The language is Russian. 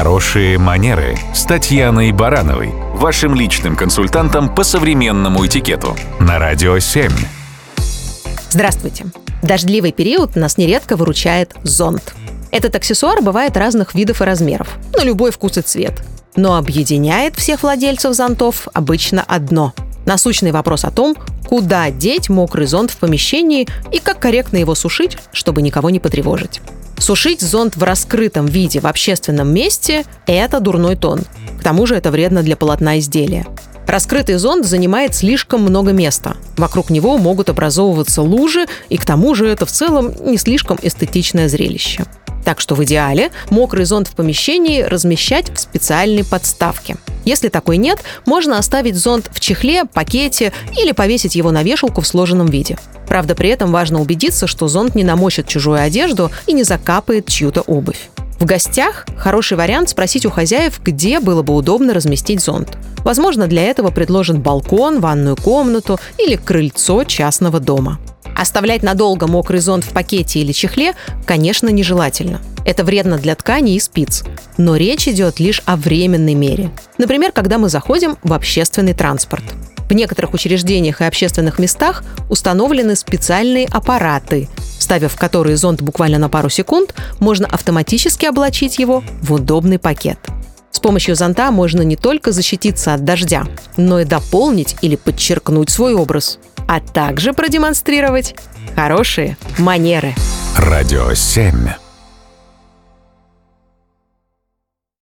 Хорошие манеры с Татьяной Барановой, вашим личным консультантом по современному этикету на Радио 7. Здравствуйте. Дождливый период нас нередко выручает зонт. Этот аксессуар бывает разных видов и размеров, на любой вкус и цвет. Но объединяет всех владельцев зонтов обычно одно – насущный вопрос о том, куда деть мокрый зонт в помещении и как корректно его сушить, чтобы никого не потревожить. Сушить зонт в раскрытом виде в общественном месте – это дурной тон. К тому же это вредно для полотна изделия. Раскрытый зонт занимает слишком много места. Вокруг него могут образовываться лужи, и к тому же это в целом не слишком эстетичное зрелище. Так что в идеале мокрый зонт в помещении размещать в специальной подставке. Если такой нет, можно оставить зонт в чехле, пакете или повесить его на вешалку в сложенном виде. Правда, при этом важно убедиться, что зонт не намочит чужую одежду и не закапает чью-то обувь. В гостях хороший вариант спросить у хозяев, где было бы удобно разместить зонт. Возможно, для этого предложен балкон, ванную комнату или крыльцо частного дома. Оставлять надолго мокрый зонт в пакете или чехле, конечно, нежелательно. Это вредно для ткани и спиц. Но речь идет лишь о временной мере. Например, когда мы заходим в общественный транспорт. В некоторых учреждениях и общественных местах установлены специальные аппараты, вставив в которые зонт буквально на пару секунд, можно автоматически облачить его в удобный пакет. С помощью зонта можно не только защититься от дождя, но и дополнить или подчеркнуть свой образ а также продемонстрировать хорошие манеры. Радио 7.